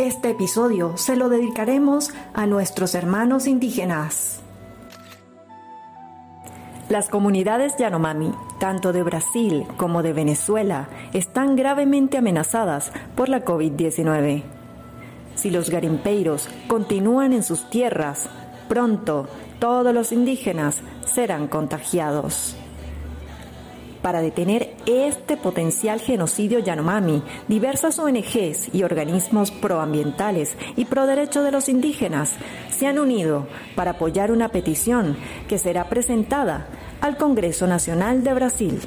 Este episodio se lo dedicaremos a nuestros hermanos indígenas. Las comunidades Yanomami, tanto de Brasil como de Venezuela, están gravemente amenazadas por la COVID-19. Si los garimpeiros continúan en sus tierras, pronto todos los indígenas serán contagiados. Para detener este potencial genocidio Yanomami, diversas ONGs y organismos proambientales y pro derecho de los indígenas se han unido para apoyar una petición que será presentada al Congreso Nacional de Brasil.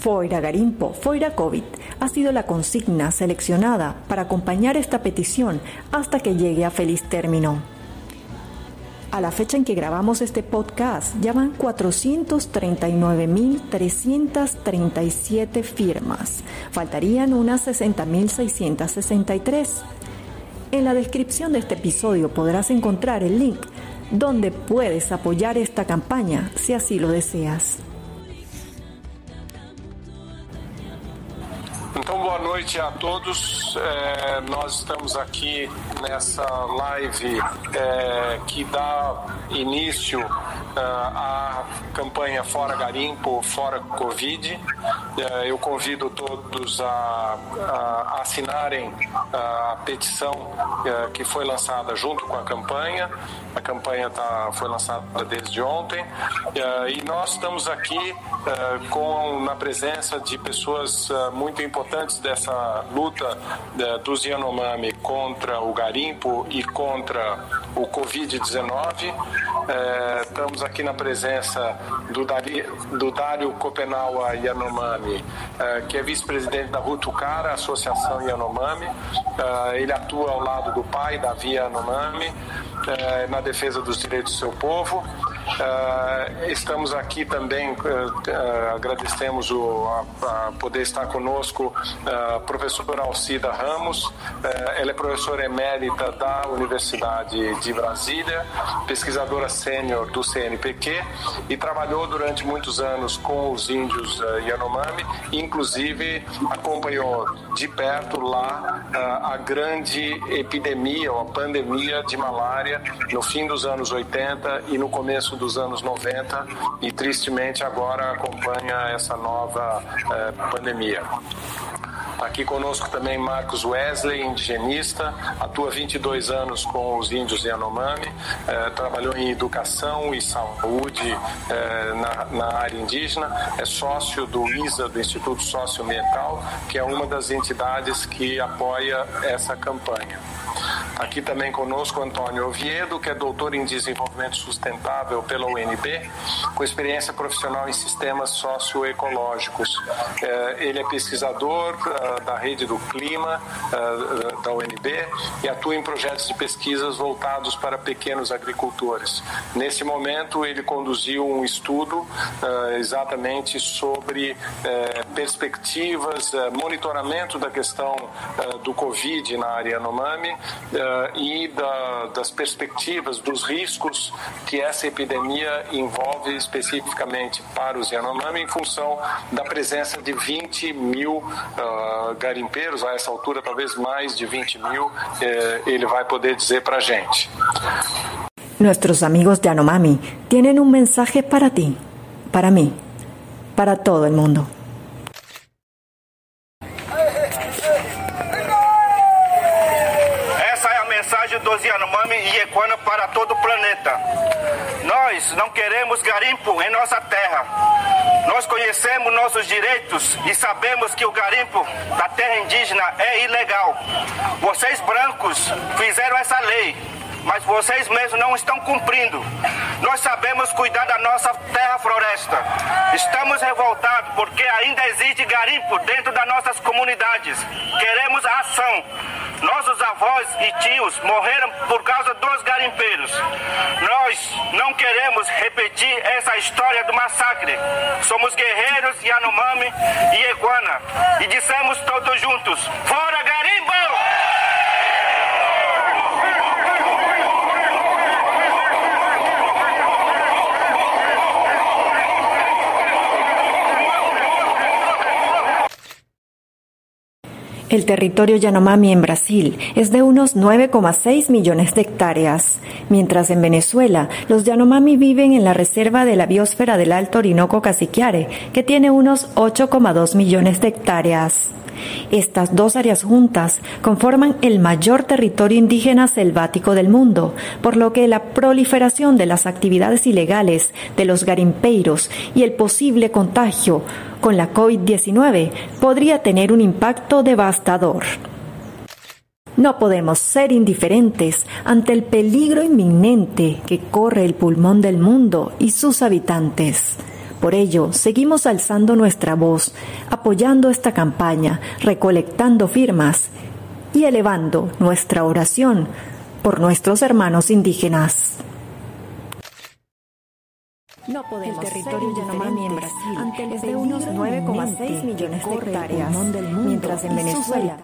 Foira Garimpo, Foira COVID ha sido la consigna seleccionada para acompañar esta petición hasta que llegue a feliz término. A la fecha en que grabamos este podcast, ya van 439.337 firmas. Faltarían unas 60.663. En la descripción de este episodio podrás encontrar el link donde puedes apoyar esta campaña si así lo deseas. Então, boa noite a todos. É, nós estamos aqui nessa live é, que dá início é, à campanha Fora Garimpo, Fora Covid. É, eu convido todos a, a assinarem a petição é, que foi lançada junto com a campanha. A campanha tá, foi lançada desde ontem é, e nós estamos aqui com na presença de pessoas muito importantes dessa luta dos Yanomami contra o garimpo e contra o Covid-19. É, estamos aqui na presença do, Dari, do Dário Copenaua Yanomami, é, que é vice-presidente da Rutucara, Associação Yanomami. É, ele atua ao lado do pai, Davi Yanomami, é, na defesa dos direitos do seu povo. Uh, estamos aqui também, uh, uh, agradecemos o, a, a, poder estar conosco a professora Alcida Ramos, ela é professora emérita da Universidade de Brasília, pesquisadora sênior do CNPq e trabalhou durante muitos anos com os índios Yanomami, inclusive acompanhou de perto lá a grande epidemia ou a pandemia de malária no fim dos anos 80 e no começo dos anos 90 e tristemente agora acompanha essa nova eh, pandemia. Aqui conosco também Marcos Wesley, indigenista, atua 22 anos com os índios Yanomami, eh, trabalhou em educação e saúde eh, na, na, área indígena, é sócio do ISA, do Instituto Socioambiental, que é uma das entidades que apoia essa campanha. Aqui também conosco Antônio Oviedo, que é doutor em desenvolvimento sustentável pela UNB, com experiência profissional em sistemas socioecológicos. Eh, ele é pesquisador eh, da rede do clima eh, da UNB e atua em projetos de pesquisas voltados para pequenos agricultores. Nesse momento, ele conduziu um estudo exatamente sobre perspectivas, monitoramento da questão do Covid na área Yanomami uh, e da, das perspectivas, dos riscos que essa epidemia envolve especificamente para os Yanomami, em função da presença de 20 mil uh, garimpeiros, a essa altura talvez mais de 20 mil, uh, ele vai poder dizer para a gente. Nuestros amigos de Yanomami tienen un mensaje para ti, para mí, para todo el mundo. dos Yanomami e Equana para Nós não queremos garimpo em nossa terra. Nós conhecemos nossos direitos e sabemos que o garimpo da terra indígena é ilegal. Vocês brancos fizeram essa lei mas vocês mesmos não estão cumprindo. Nós sabemos cuidar da nossa terra floresta. Estamos revoltados porque ainda existe garimpo dentro das nossas comunidades. Queremos ação. Nossos avós e tios morreram por causa dos garimpeiros. Nós não queremos repetir essa história do massacre. Somos guerreiros Yanomami e Eguana e dissemos todos juntos: Fora garimpo! El territorio Yanomami en Brasil es de unos 9,6 millones de hectáreas, mientras en Venezuela los Yanomami viven en la reserva de la biosfera del Alto Orinoco Caciquiare, que tiene unos 8,2 millones de hectáreas. Estas dos áreas juntas conforman el mayor territorio indígena selvático del mundo, por lo que la proliferación de las actividades ilegales de los garimpeiros y el posible contagio con la COVID-19 podría tener un impacto devastador. No podemos ser indiferentes ante el peligro inminente que corre el pulmón del mundo y sus habitantes. Por ello, seguimos alzando nuestra voz, apoyando esta campaña, recolectando firmas y elevando nuestra oración por nuestros hermanos indígenas. No podemos el territorio Yanomami en Brasil ante es de unos 9,6 millones de hectáreas, mientras en Venezuela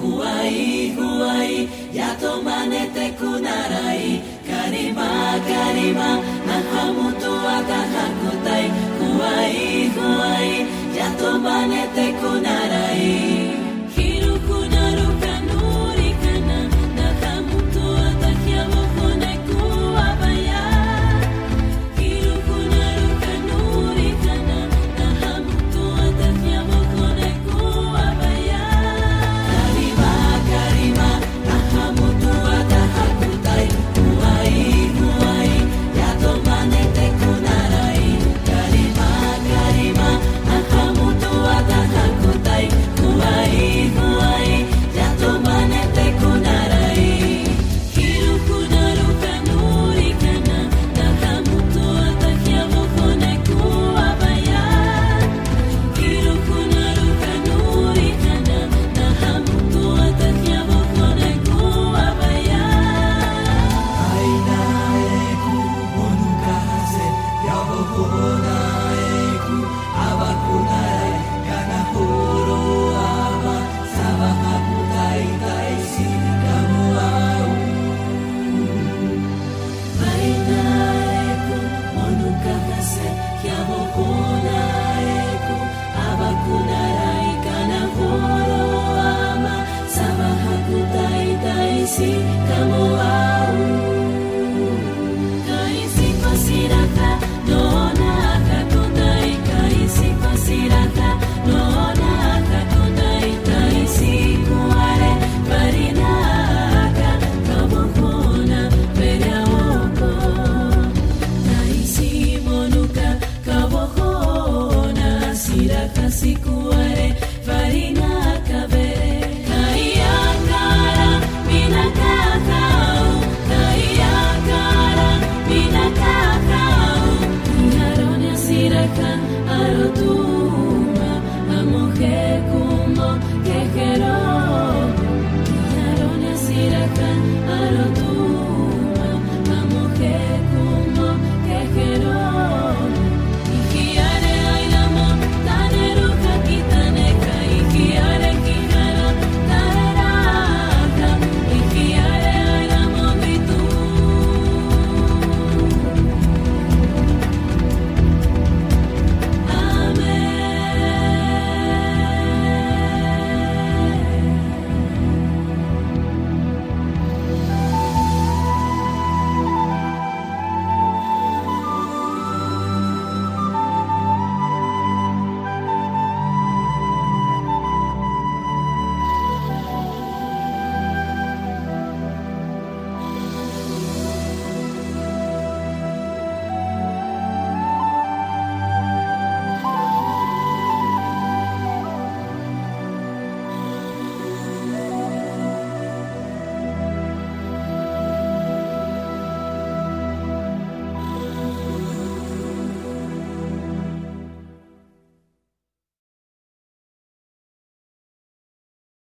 Huai, huai, yato manete kunarai. Karima, karima, nahamutu atahakutai Huai, huai, yato manete kunarai si kamu